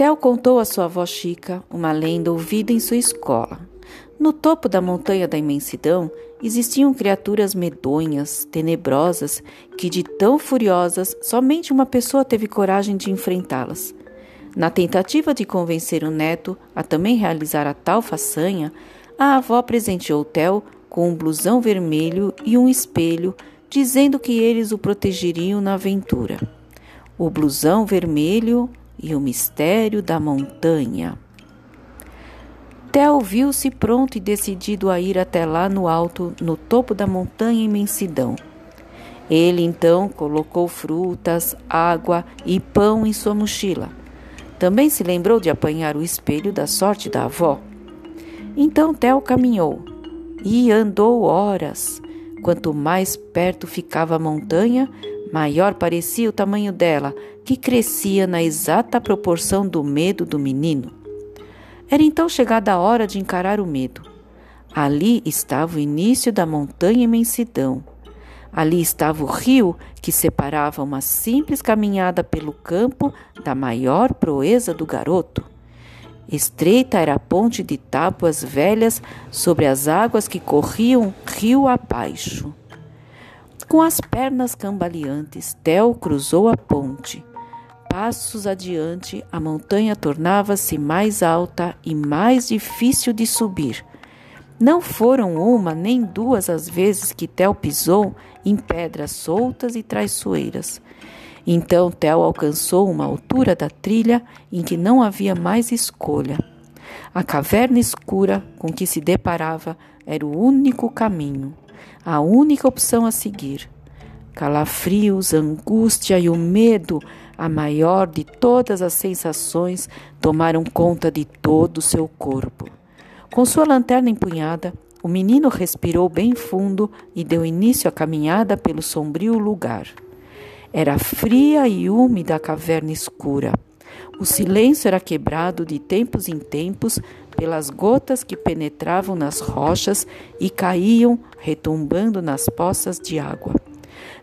Theo contou à sua avó Chica uma lenda ouvida em sua escola. No topo da montanha da imensidão existiam criaturas medonhas, tenebrosas, que de tão furiosas somente uma pessoa teve coragem de enfrentá-las. Na tentativa de convencer o neto a também realizar a tal façanha, a avó presenteou Theo com um blusão vermelho e um espelho, dizendo que eles o protegeriam na aventura. O blusão vermelho e o mistério da montanha. Theo viu-se pronto e decidido a ir até lá no alto, no topo da montanha imensidão. Ele então colocou frutas, água e pão em sua mochila. Também se lembrou de apanhar o espelho da sorte da avó. Então Theo caminhou e andou horas. Quanto mais perto ficava a montanha, maior parecia o tamanho dela, que crescia na exata proporção do medo do menino. Era então chegada a hora de encarar o medo. Ali estava o início da montanha imensidão. Ali estava o rio que separava uma simples caminhada pelo campo da maior proeza do garoto. Estreita era a ponte de tábuas velhas sobre as águas que corriam rio abaixo. Com as pernas cambaleantes, Theo cruzou a ponte. Passos adiante, a montanha tornava-se mais alta e mais difícil de subir. Não foram uma nem duas as vezes que Theo pisou em pedras soltas e traiçoeiras. Então Theo alcançou uma altura da trilha em que não havia mais escolha. A caverna escura com que se deparava era o único caminho, a única opção a seguir. Calafrios, angústia e o medo, a maior de todas as sensações, tomaram conta de todo o seu corpo. Com sua lanterna empunhada, o menino respirou bem fundo e deu início à caminhada pelo sombrio lugar. Era fria e úmida a caverna escura. O silêncio era quebrado de tempos em tempos pelas gotas que penetravam nas rochas e caíam retumbando nas poças de água.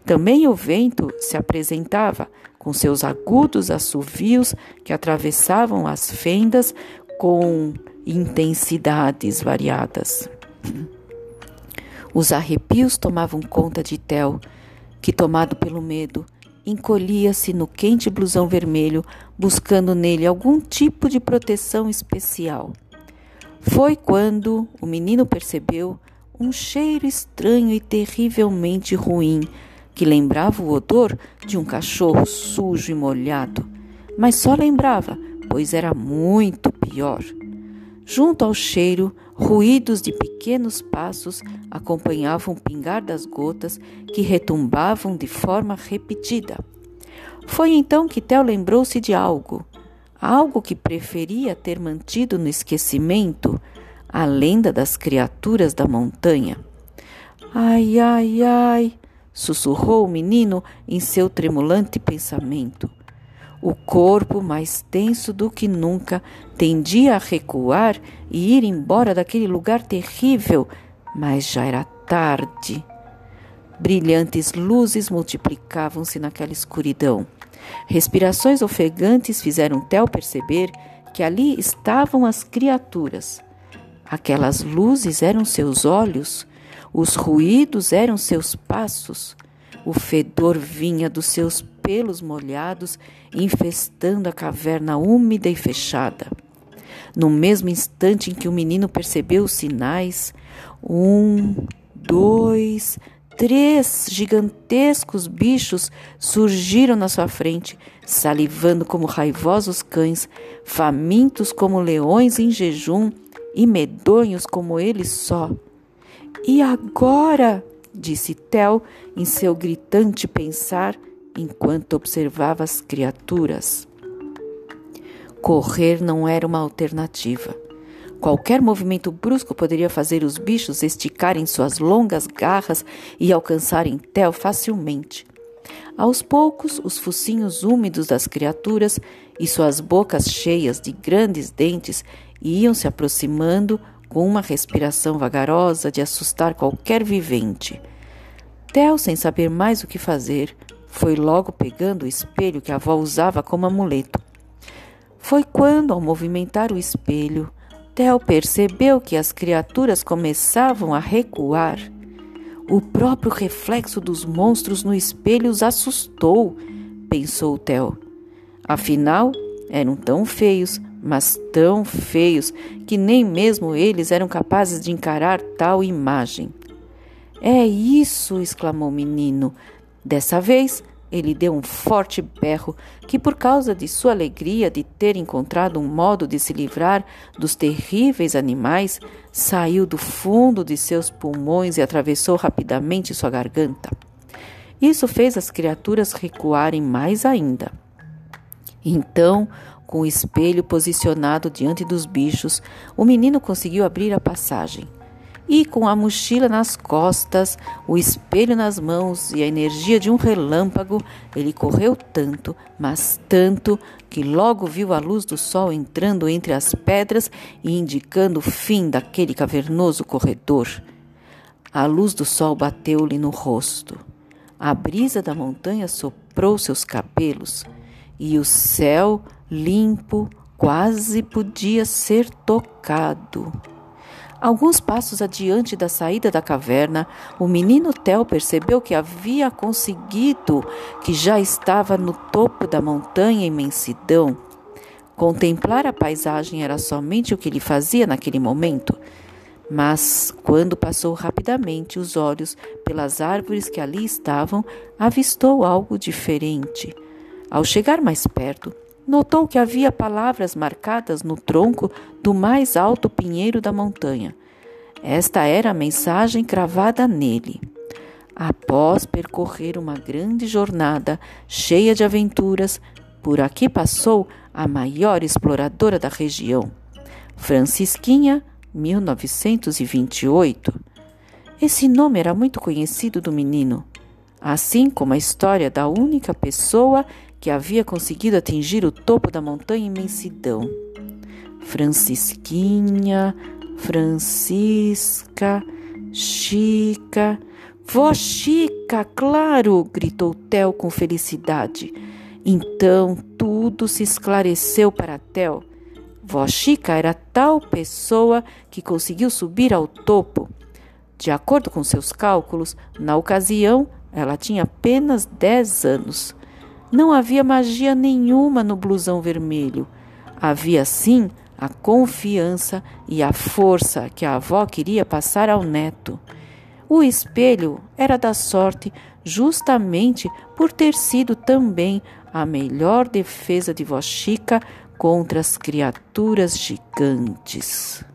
Também o vento se apresentava com seus agudos assovios que atravessavam as fendas com intensidades variadas. Os arrepios tomavam conta de Tel, que, tomado pelo medo, encolhia-se no quente blusão vermelho, buscando nele algum tipo de proteção especial. Foi quando o menino percebeu um cheiro estranho e terrivelmente ruim, que lembrava o odor de um cachorro sujo e molhado, mas só lembrava, pois era muito pior. Junto ao cheiro, ruídos de pequenos passos acompanhavam o pingar das gotas que retumbavam de forma repetida. Foi então que Theo lembrou-se de algo, algo que preferia ter mantido no esquecimento, a lenda das criaturas da montanha. Ai, ai, ai, sussurrou o menino em seu tremulante pensamento. O corpo, mais tenso do que nunca, tendia a recuar e ir embora daquele lugar terrível, mas já era tarde. Brilhantes luzes multiplicavam-se naquela escuridão. Respirações ofegantes fizeram Theo perceber que ali estavam as criaturas. Aquelas luzes eram seus olhos, os ruídos eram seus passos, o fedor vinha dos seus pelos molhados, infestando a caverna úmida e fechada. No mesmo instante em que o menino percebeu os sinais, um, dois, três gigantescos bichos surgiram na sua frente, salivando como raivosos cães, famintos como leões em jejum e medonhos como eles só. E agora? disse Tel em seu gritante pensar enquanto observava as criaturas. Correr não era uma alternativa. Qualquer movimento brusco poderia fazer os bichos esticarem suas longas garras e alcançarem Tel facilmente. Aos poucos, os focinhos úmidos das criaturas e suas bocas cheias de grandes dentes iam se aproximando com uma respiração vagarosa de assustar qualquer vivente. Tel, sem saber mais o que fazer, foi logo pegando o espelho que a avó usava como amuleto. Foi quando, ao movimentar o espelho, Theo percebeu que as criaturas começavam a recuar. O próprio reflexo dos monstros no espelho os assustou, pensou Theo. Afinal, eram tão feios, mas tão feios, que nem mesmo eles eram capazes de encarar tal imagem. É isso! exclamou o menino. Dessa vez, ele deu um forte berro que, por causa de sua alegria de ter encontrado um modo de se livrar dos terríveis animais, saiu do fundo de seus pulmões e atravessou rapidamente sua garganta. Isso fez as criaturas recuarem mais ainda. Então, com o espelho posicionado diante dos bichos, o menino conseguiu abrir a passagem e, com a mochila nas costas, o espelho nas mãos e a energia de um relâmpago, ele correu tanto, mas tanto, que logo viu a luz do sol entrando entre as pedras e indicando o fim daquele cavernoso corredor. A luz do sol bateu-lhe no rosto. A brisa da montanha soprou seus cabelos e o céu limpo quase podia ser tocado. Alguns passos adiante da saída da caverna, o menino Theo percebeu que havia conseguido, que já estava no topo da montanha imensidão. Contemplar a paisagem era somente o que ele fazia naquele momento. Mas, quando passou rapidamente os olhos pelas árvores que ali estavam, avistou algo diferente. Ao chegar mais perto, notou que havia palavras marcadas no tronco do mais alto pinheiro da montanha. Esta era a mensagem cravada nele. Após percorrer uma grande jornada cheia de aventuras, por aqui passou a maior exploradora da região, Francisquinha, 1928. Esse nome era muito conhecido do menino, assim como a história da única pessoa havia conseguido atingir o topo da montanha imensidão. Francisquinha, Francisca, Chica. Vó Chica, claro! gritou Tel com felicidade. Então tudo se esclareceu para Tel. Vó Chica era tal pessoa que conseguiu subir ao topo. De acordo com seus cálculos, na ocasião ela tinha apenas dez anos. Não havia magia nenhuma no blusão vermelho. Havia sim a confiança e a força que a avó queria passar ao neto. O espelho era da sorte justamente por ter sido também a melhor defesa de Vó Chica contra as criaturas gigantes.